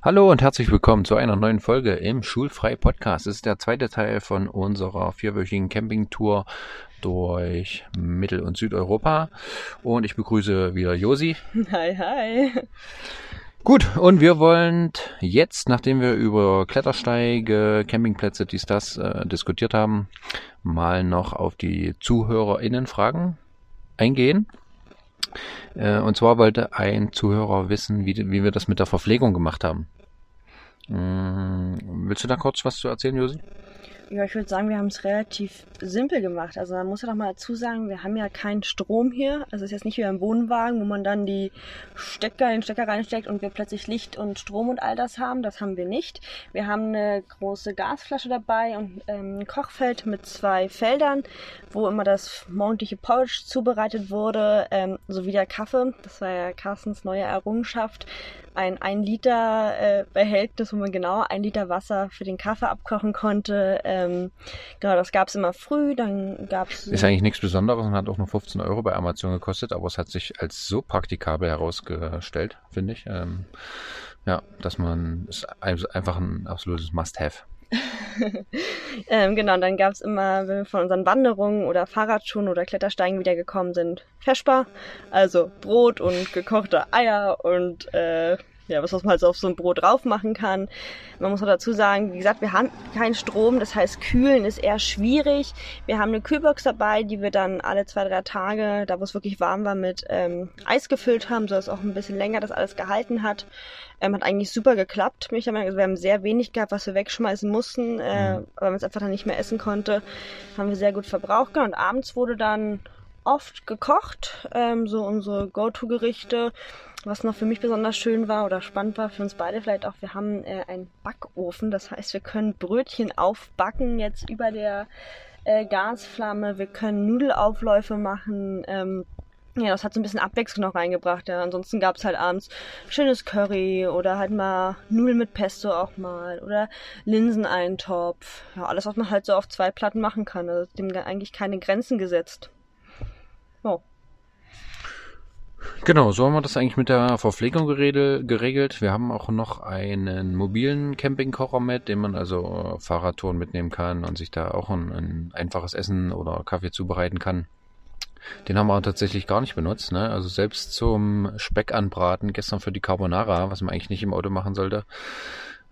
Hallo und herzlich willkommen zu einer neuen Folge im Schulfrei Podcast. Es ist der zweite Teil von unserer vierwöchigen Campingtour durch Mittel- und Südeuropa. Und ich begrüße wieder Josi. Hi, hi. Gut, und wir wollen jetzt, nachdem wir über Klettersteige, Campingplätze, dies, das äh, diskutiert haben, mal noch auf die ZuhörerInnen-Fragen eingehen. Äh, und zwar wollte ein Zuhörer wissen, wie, wie wir das mit der Verpflegung gemacht haben. Mm, willst du da kurz was zu erzählen, Josi? Ja, ich würde sagen, wir haben es relativ simpel gemacht. Also man muss ja doch mal dazu sagen, wir haben ja keinen Strom hier. Also es ist jetzt nicht wie beim Wohnwagen, wo man dann die Stecker, den Stecker reinsteckt und wir plötzlich Licht und Strom und all das haben. Das haben wir nicht. Wir haben eine große Gasflasche dabei und ähm, ein Kochfeld mit zwei Feldern, wo immer das morgendliche Porridge zubereitet wurde, ähm, sowie der Kaffee. Das war ja Carstens neue Errungenschaft. Ein 1 Liter äh, Behältnis, wo man genau ein Liter Wasser für den Kaffee abkochen konnte. Ähm, genau, das gab's immer früh. Dann gab's Ist eigentlich nichts Besonderes und hat auch nur 15 Euro bei Amazon gekostet, aber es hat sich als so praktikabel herausgestellt, finde ich. Ähm, ja, dass man es ist einfach ein absolutes Must-Have. ähm, genau, und dann gab's immer, wenn wir von unseren Wanderungen oder Fahrradschuhen oder Klettersteigen wiedergekommen sind, Feschbar, also Brot und gekochte Eier und äh, ja, was, was man halt so auf so ein Brot drauf machen kann. Man muss noch dazu sagen, wie gesagt, wir haben keinen Strom, das heißt, kühlen ist eher schwierig. Wir haben eine Kühlbox dabei, die wir dann alle zwei, drei Tage, da wo es wirklich warm war, mit ähm, Eis gefüllt haben, sodass auch ein bisschen länger das alles gehalten hat. Ähm, hat eigentlich super geklappt. Mich also wir haben sehr wenig gehabt, was wir wegschmeißen mussten, äh, mhm. weil man es einfach dann nicht mehr essen konnte. Haben wir sehr gut verbraucht. Und abends wurde dann oft gekocht, ähm, so unsere Go-To-Gerichte. Was noch für mich besonders schön war oder spannend war für uns beide vielleicht auch, wir haben äh, einen Backofen. Das heißt, wir können Brötchen aufbacken jetzt über der äh, Gasflamme. Wir können Nudelaufläufe machen. Ähm, ja, das hat so ein bisschen Abwechslung noch reingebracht. Ja. Ansonsten gab es halt abends schönes Curry oder halt mal Nudeln mit Pesto auch mal oder Linseneintopf. Ja, alles, was man halt so auf zwei Platten machen kann. Also dem eigentlich keine Grenzen gesetzt. Oh. Genau, so haben wir das eigentlich mit der Verpflegung geregelt. Wir haben auch noch einen mobilen Campingkocher mit, den man also Fahrradtouren mitnehmen kann und sich da auch ein, ein einfaches Essen oder Kaffee zubereiten kann. Den haben wir tatsächlich gar nicht benutzt. Ne? Also selbst zum Speck anbraten, gestern für die Carbonara, was man eigentlich nicht im Auto machen sollte,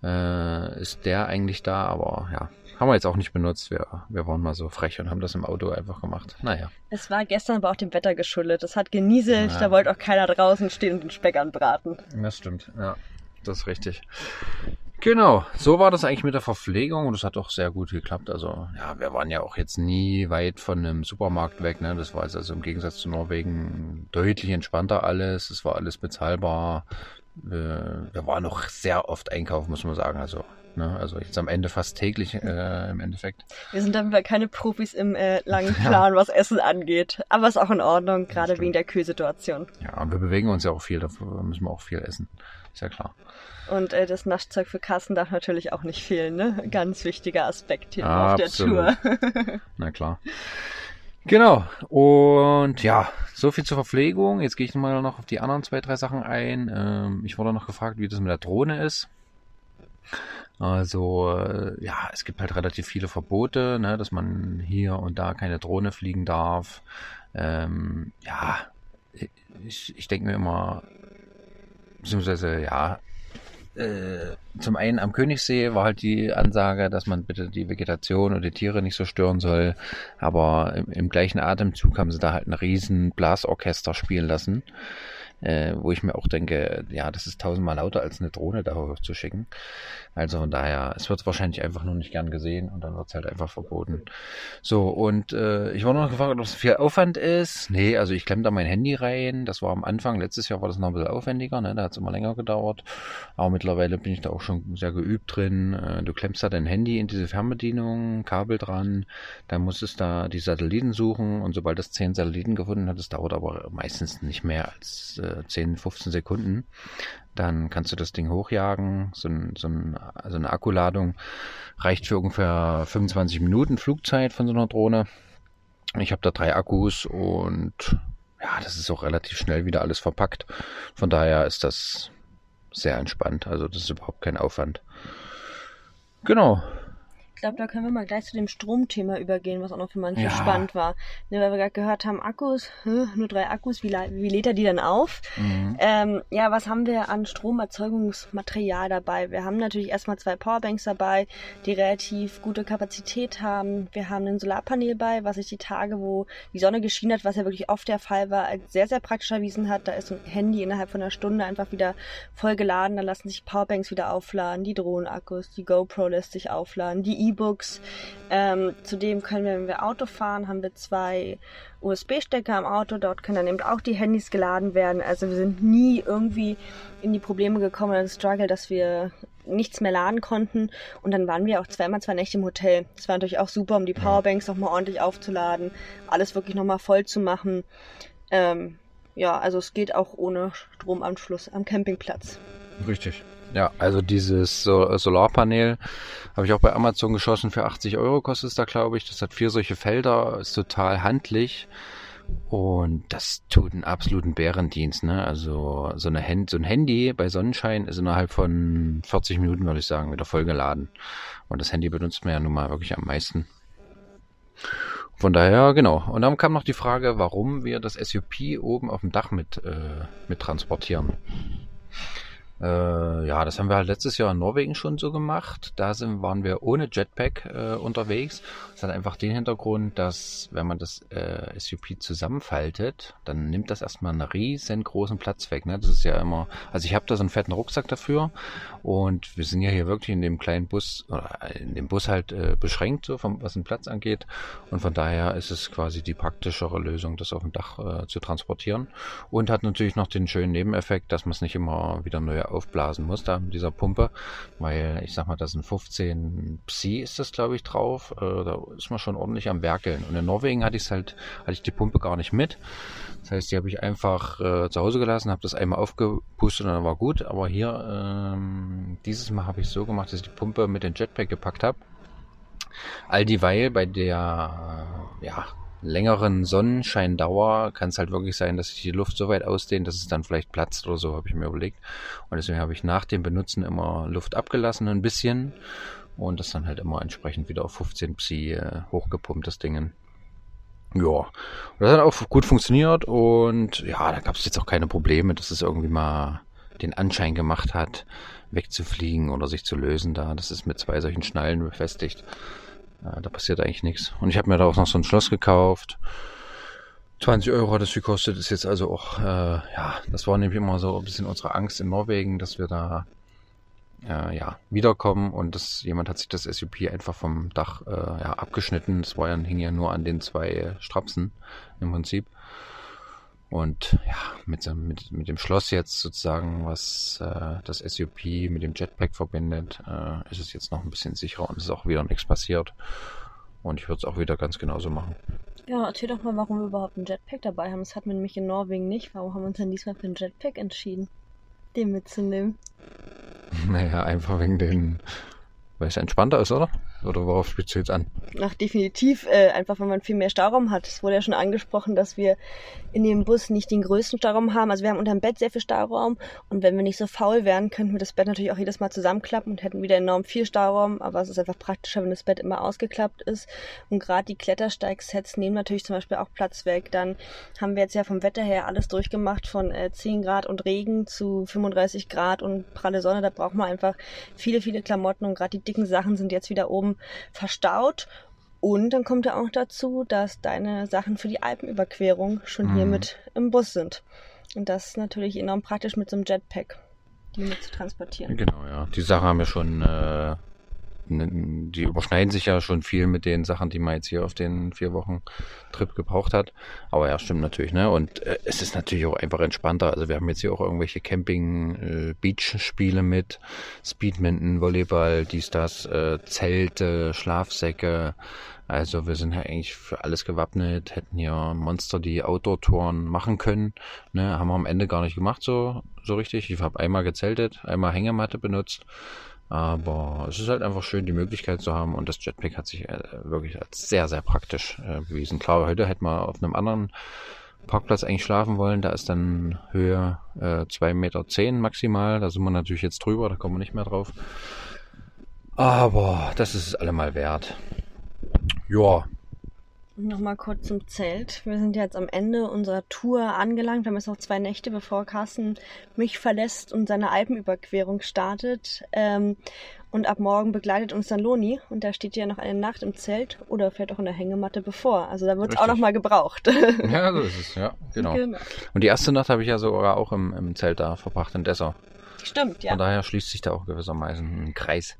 äh, ist der eigentlich da. Aber ja, haben wir jetzt auch nicht benutzt. Wir, wir waren mal so frech und haben das im Auto einfach gemacht. Naja. Es war gestern aber auch dem Wetter geschuldet. Es hat genieselt, ja. da wollte auch keiner draußen stehen und den Speck anbraten. Das stimmt, ja. Das ist richtig. Genau, so war das eigentlich mit der Verpflegung und das hat auch sehr gut geklappt. Also ja, wir waren ja auch jetzt nie weit von einem Supermarkt weg. Ne? Das war jetzt also im Gegensatz zu Norwegen deutlich entspannter alles. Es war alles bezahlbar. Wir, wir waren noch sehr oft einkaufen, muss man sagen. Also Ne? Also jetzt am Ende fast täglich äh, im Endeffekt. Wir sind dann keine Profis im äh, langen Plan, ja. was Essen angeht. Aber ist auch in Ordnung, gerade wegen der Kühlsituation. Ja, und wir bewegen uns ja auch viel, dafür müssen wir auch viel essen. Ist ja klar. Und äh, das Naschzeug für Kassen darf natürlich auch nicht fehlen, ne? Ganz wichtiger Aspekt hier Absolut. auf der Tour. Na klar. Genau. Und ja, so viel zur Verpflegung. Jetzt gehe ich mal noch auf die anderen zwei, drei Sachen ein. Ähm, ich wurde noch gefragt, wie das mit der Drohne ist. Also äh, ja, es gibt halt relativ viele Verbote, ne, dass man hier und da keine Drohne fliegen darf. Ähm, ja, ich, ich denke mir immer, beziehungsweise ja, äh, zum einen am Königssee war halt die Ansage, dass man bitte die Vegetation und die Tiere nicht so stören soll, aber im, im gleichen Atemzug haben sie da halt ein riesen Blasorchester spielen lassen äh, wo ich mir auch denke, ja, das ist tausendmal lauter als eine Drohne da schicken. Also von daher, es wird wahrscheinlich einfach nur nicht gern gesehen und dann wird es halt einfach verboten. So, und äh, ich wurde noch gefragt, ob es viel Aufwand ist. Nee, also ich klemme da mein Handy rein. Das war am Anfang, letztes Jahr war das noch ein bisschen aufwendiger, ne? da hat es immer länger gedauert. Aber mittlerweile bin ich da auch schon sehr geübt drin. Äh, du klemmst da dein Handy in diese Fernbedienung, Kabel dran, dann musstest da die Satelliten suchen und sobald das zehn Satelliten gefunden hat, das dauert aber meistens nicht mehr als äh, 10, 15 Sekunden. Dann kannst du das Ding hochjagen. So, ein, so ein, also eine Akkuladung reicht für ungefähr 25 Minuten Flugzeit von so einer Drohne. Ich habe da drei Akkus und ja, das ist auch relativ schnell wieder alles verpackt. Von daher ist das sehr entspannt. Also das ist überhaupt kein Aufwand. Genau. Ich glaube, da können wir mal gleich zu dem Stromthema übergehen, was auch noch für manche ja. spannend war. Ne, weil wir gerade gehört haben, Akkus, nur drei Akkus, wie, wie lädt er die dann auf? Mhm. Ähm, ja, was haben wir an Stromerzeugungsmaterial dabei? Wir haben natürlich erstmal zwei Powerbanks dabei, die relativ gute Kapazität haben. Wir haben ein Solarpanel bei, was sich die Tage, wo die Sonne geschienen hat, was ja wirklich oft der Fall war, als sehr, sehr praktisch erwiesen hat. Da ist ein Handy innerhalb von einer Stunde einfach wieder voll geladen. Da lassen sich Powerbanks wieder aufladen, die Drohnenakkus, die GoPro lässt sich aufladen, die E-Books. Ähm, zudem können wir, wenn wir Auto fahren, haben wir zwei USB-Stecker im Auto. Dort können dann eben auch die Handys geladen werden. Also wir sind nie irgendwie in die Probleme gekommen oder Struggle, dass wir nichts mehr laden konnten. Und dann waren wir auch zweimal zwei Nächte im Hotel. Das war natürlich auch super, um die Powerbanks nochmal ordentlich aufzuladen, alles wirklich nochmal voll zu machen. Ähm, ja, also es geht auch ohne Stromanschluss am Campingplatz. Richtig. Ja, also dieses Solarpanel habe ich auch bei Amazon geschossen für 80 Euro kostet es da, glaube ich. Das hat vier solche Felder, ist total handlich. Und das tut einen absoluten Bärendienst, ne? Also so, eine Hand, so ein Handy bei Sonnenschein ist innerhalb von 40 Minuten, würde ich sagen, wieder vollgeladen. Und das Handy benutzt man ja nun mal wirklich am meisten. Von daher, genau. Und dann kam noch die Frage, warum wir das SUP oben auf dem Dach mit, äh, mit transportieren. Äh, ja, das haben wir halt letztes Jahr in Norwegen schon so gemacht. Da sind, waren wir ohne Jetpack äh, unterwegs. Das hat einfach den Hintergrund, dass wenn man das äh, SUP zusammenfaltet, dann nimmt das erstmal einen riesengroßen Platz weg. Ne? Das ist ja immer, also ich habe da so einen fetten Rucksack dafür und wir sind ja hier wirklich in dem kleinen Bus, oder in dem Bus halt äh, beschränkt, so vom, was den Platz angeht. Und von daher ist es quasi die praktischere Lösung, das auf dem Dach äh, zu transportieren. Und hat natürlich noch den schönen Nebeneffekt, dass man es nicht immer wieder neu aufblasen muss, da mit dieser Pumpe, weil ich sag mal, da sind 15 Psi ist das glaube ich drauf, äh, da ist man schon ordentlich am werkeln. Und in Norwegen hatte ich halt, hatte ich die Pumpe gar nicht mit. Das heißt, die habe ich einfach äh, zu Hause gelassen, habe das einmal aufgepustet und dann war gut. Aber hier, ähm, dieses Mal habe ich so gemacht, dass ich die Pumpe mit dem Jetpack gepackt habe. All dieweil bei der, äh, ja, längeren Sonnenscheindauer kann es halt wirklich sein, dass sich die Luft so weit ausdehnt, dass es dann vielleicht platzt oder so, habe ich mir überlegt. Und deswegen habe ich nach dem Benutzen immer Luft abgelassen, ein bisschen. Und das dann halt immer entsprechend wieder auf 15 Psi äh, hochgepumpt, das Ding. Ja, das hat auch gut funktioniert und ja, da gab es jetzt auch keine Probleme, dass es irgendwie mal den Anschein gemacht hat, wegzufliegen oder sich zu lösen da. Das ist mit zwei solchen Schnallen befestigt. Da passiert eigentlich nichts. Und ich habe mir da auch noch so ein Schloss gekauft. 20 Euro hat es gekostet, ist jetzt also auch, äh, ja, das war nämlich immer so ein bisschen unsere Angst in Norwegen, dass wir da äh, ja, wiederkommen und das, jemand hat sich das SUP einfach vom Dach äh, ja, abgeschnitten. Das war ja, hing ja nur an den zwei Strapsen im Prinzip. Und ja, mit, mit, mit dem Schloss jetzt sozusagen, was äh, das SUP mit dem Jetpack verbindet, äh, ist es jetzt noch ein bisschen sicherer und es ist auch wieder nichts passiert. Und ich würde es auch wieder ganz genauso machen. Ja, erzähl doch mal, warum wir überhaupt einen Jetpack dabei haben. Das hatten wir nämlich in Norwegen nicht. Warum haben wir uns denn diesmal für einen Jetpack entschieden, den mitzunehmen? Naja, einfach wegen den weil es entspannter ist, oder? Oder worauf spielst du jetzt an? Ach, definitiv. Äh, einfach, wenn man viel mehr Stauraum hat. Es wurde ja schon angesprochen, dass wir in dem Bus nicht den größten Stauraum haben. Also wir haben unter dem Bett sehr viel Stauraum. Und wenn wir nicht so faul wären, könnten wir das Bett natürlich auch jedes Mal zusammenklappen und hätten wieder enorm viel Stauraum. Aber es ist einfach praktischer, wenn das Bett immer ausgeklappt ist. Und gerade die Klettersteigsets nehmen natürlich zum Beispiel auch Platz weg. Dann haben wir jetzt ja vom Wetter her alles durchgemacht von äh, 10 Grad und Regen zu 35 Grad und pralle Sonne. Da braucht man einfach viele, viele Klamotten und gerade die dicken Sachen sind jetzt wieder oben verstaut. Und dann kommt ja auch dazu, dass deine Sachen für die Alpenüberquerung schon mhm. hier mit im Bus sind. Und das ist natürlich enorm praktisch mit so einem Jetpack, die mit zu transportieren. Genau, ja. Die Sachen haben wir schon äh, die überschneiden sich ja schon viel mit den Sachen, die man jetzt hier auf den vier Wochen Trip gebraucht hat. Aber ja, stimmt natürlich, ne? Und äh, es ist natürlich auch einfach entspannter. Also wir haben jetzt hier auch irgendwelche Camping-Beach-Spiele äh, mit, Speedminton, Volleyball, dies, das, äh, Zelte, Schlafsäcke. Also wir sind ja eigentlich für alles gewappnet, hätten hier Monster die Outdoor-Touren machen können. Ne? Haben wir am Ende gar nicht gemacht so, so richtig. Ich habe einmal gezeltet, einmal Hängematte benutzt. Aber es ist halt einfach schön, die Möglichkeit zu haben und das Jetpack hat sich äh, wirklich als sehr, sehr praktisch äh, bewiesen. Klar, heute hätte man auf einem anderen Parkplatz eigentlich schlafen wollen. Da ist dann Höhe äh, 2,10 Meter maximal. Da sind wir natürlich jetzt drüber, da kommen wir nicht mehr drauf. Aber das ist es allemal wert. Ja, Nochmal kurz zum Zelt. Wir sind jetzt am Ende unserer Tour angelangt. Wir haben jetzt noch zwei Nächte, bevor Carsten mich verlässt und seine Alpenüberquerung startet. Ähm, und ab morgen begleitet uns dann Loni. Und da steht ja noch eine Nacht im Zelt oder vielleicht auch in der Hängematte bevor. Also da wird es auch nochmal gebraucht. Ja, so ist es, ja, genau. genau. Und die erste Nacht habe ich ja sogar auch im, im Zelt da verbracht in Dessau. Stimmt, ja. Von daher schließt sich da auch gewissermaßen ein Kreis.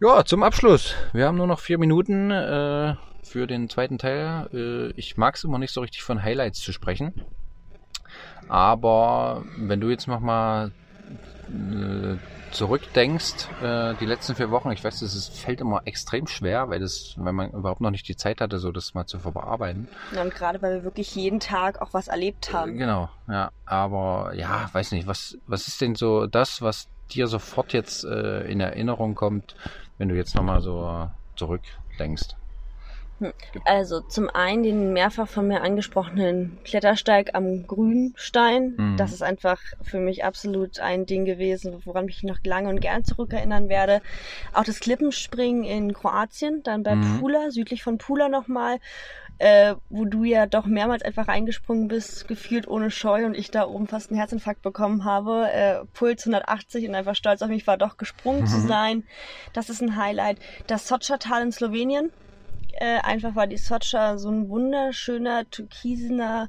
Ja, zum Abschluss. Wir haben nur noch vier Minuten. Äh, für den zweiten Teil. Äh, ich mag es immer nicht so richtig von Highlights zu sprechen. Aber wenn du jetzt nochmal äh, zurückdenkst, äh, die letzten vier Wochen, ich weiß, es fällt immer extrem schwer, weil das, weil man überhaupt noch nicht die Zeit hatte, so das mal zu verarbeiten. Ja, und gerade weil wir wirklich jeden Tag auch was erlebt haben. Genau, ja. Aber ja, weiß nicht, was, was ist denn so das, was dir sofort jetzt äh, in Erinnerung kommt, wenn du jetzt nochmal so zurückdenkst? Also zum einen den mehrfach von mir angesprochenen Klettersteig am Grünstein. Mhm. Das ist einfach für mich absolut ein Ding gewesen, woran ich noch lange und gern zurückerinnern werde. Auch das Klippenspringen in Kroatien, dann bei mhm. Pula, südlich von Pula nochmal. Äh, wo du ja doch mehrmals einfach eingesprungen bist, gefühlt ohne Scheu und ich da oben fast einen Herzinfarkt bekommen habe. Äh, Puls 180 und einfach stolz auf mich war, doch gesprungen mhm. zu sein. Das ist ein Highlight. Das Sotschertal in Slowenien, äh, einfach weil die Socha so ein wunderschöner, türkisener,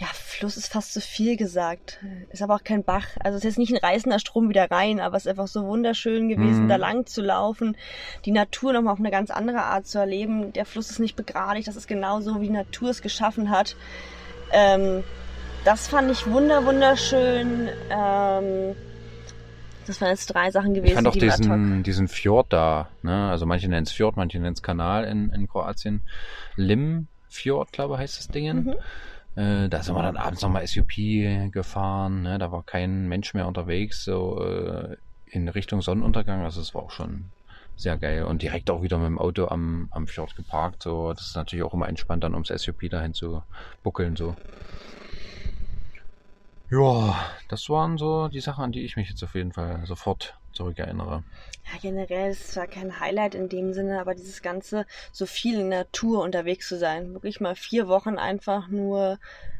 ja, Fluss ist fast zu viel gesagt. Ist aber auch kein Bach. Also es ist jetzt nicht ein reißender Strom wieder rein, aber es ist einfach so wunderschön gewesen, mhm. da lang zu laufen, die Natur nochmal auf eine ganz andere Art zu erleben. Der Fluss ist nicht begradigt, das ist genau so, wie die Natur es geschaffen hat. Ähm, das fand ich wunder, wunderschön. Ähm, das waren jetzt drei Sachen gewesen. Ich fand auch diesen, diesen Fjord da, ne? Also manche nennen es Fjord, manche nennen es Kanal in, in Kroatien. Lim Fjord, glaube ich, heißt das Ding. Mhm. Äh, da sind wir dann abends nochmal SUP gefahren, ne? Da war kein Mensch mehr unterwegs, so äh, in Richtung Sonnenuntergang. Also es war auch schon sehr geil. Und direkt auch wieder mit dem Auto am, am Fjord geparkt. So, das ist natürlich auch immer entspannt, dann ums SUP dahin zu buckeln. So. Ja, das waren so die Sachen, an die ich mich jetzt auf jeden Fall sofort zurückerinnere. Ja, generell ist zwar kein Highlight in dem Sinne, aber dieses ganze so viel in Natur unterwegs zu sein, wirklich mal vier Wochen einfach nur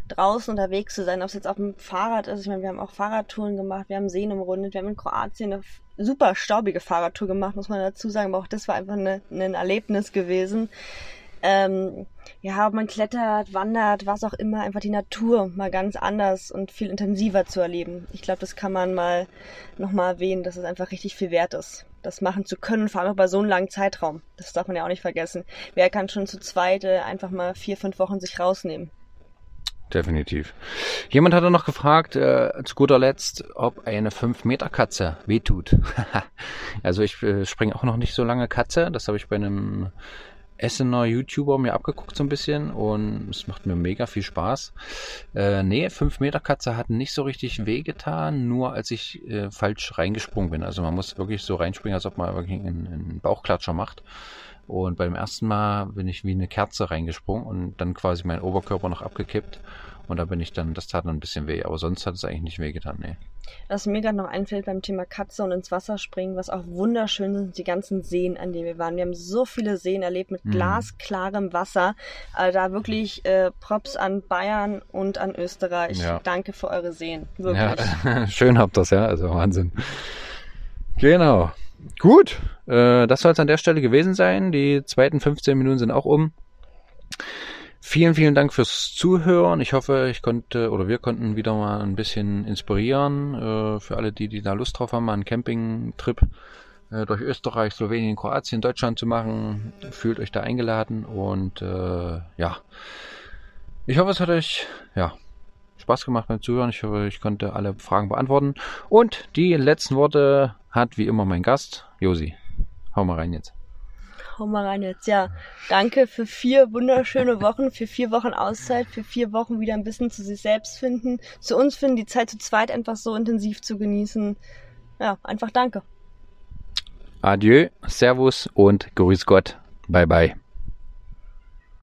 draußen unterwegs zu sein, ob es jetzt auf dem Fahrrad ist. Ich meine, wir haben auch Fahrradtouren gemacht, wir haben Seen umrundet, wir haben in Kroatien eine super staubige Fahrradtour gemacht, muss man dazu sagen, aber auch das war einfach eine, ein Erlebnis gewesen ähm, ja, ob man klettert, wandert, was auch immer, einfach die Natur mal ganz anders und viel intensiver zu erleben. Ich glaube, das kann man mal nochmal erwähnen, dass es einfach richtig viel wert ist, das machen zu können, vor allem auch bei so einem langen Zeitraum. Das darf man ja auch nicht vergessen. Wer kann schon zu zweit äh, einfach mal vier, fünf Wochen sich rausnehmen? Definitiv. Jemand hat noch gefragt, äh, zu guter Letzt, ob eine 5-Meter-Katze wehtut. also ich äh, springe auch noch nicht so lange Katze. Das habe ich bei einem Essener YouTuber mir abgeguckt so ein bisschen und es macht mir mega viel Spaß. Äh, nee, 5 Meter Katze hat nicht so richtig wehgetan, nur als ich äh, falsch reingesprungen bin. Also man muss wirklich so reinspringen, als ob man wirklich einen, einen Bauchklatscher macht. Und beim ersten Mal bin ich wie eine Kerze reingesprungen und dann quasi mein Oberkörper noch abgekippt. Und da bin ich dann, das tat dann ein bisschen weh, aber sonst hat es eigentlich nicht weh getan, nee. Was mir gerade noch einfällt beim Thema Katze und ins Wasser springen, was auch wunderschön sind, die ganzen Seen, an denen wir waren. Wir haben so viele Seen erlebt mit mhm. glasklarem Wasser. Also da wirklich äh, Props an Bayern und an Österreich. Ja. Danke für eure Seen. Wirklich. Ja, schön habt das, ja. Also Wahnsinn. Genau. Gut, äh, das soll es an der Stelle gewesen sein. Die zweiten 15 Minuten sind auch um. Vielen, vielen Dank fürs Zuhören. Ich hoffe, ich konnte oder wir konnten wieder mal ein bisschen inspirieren äh, für alle, die, die da Lust drauf haben, mal einen Campingtrip äh, durch Österreich, Slowenien, Kroatien, Deutschland zu machen. Fühlt euch da eingeladen und äh, ja, ich hoffe, es hat euch ja Spaß gemacht beim Zuhören. Ich hoffe, ich konnte alle Fragen beantworten. Und die letzten Worte hat wie immer mein Gast, Josi. Hau mal rein jetzt hau mal rein jetzt. Ja, danke für vier wunderschöne Wochen, für vier Wochen Auszeit, für vier Wochen wieder ein bisschen zu sich selbst finden, zu uns finden, die Zeit zu zweit einfach so intensiv zu genießen. Ja, einfach danke. Adieu, Servus und Grüß Gott. Bye bye.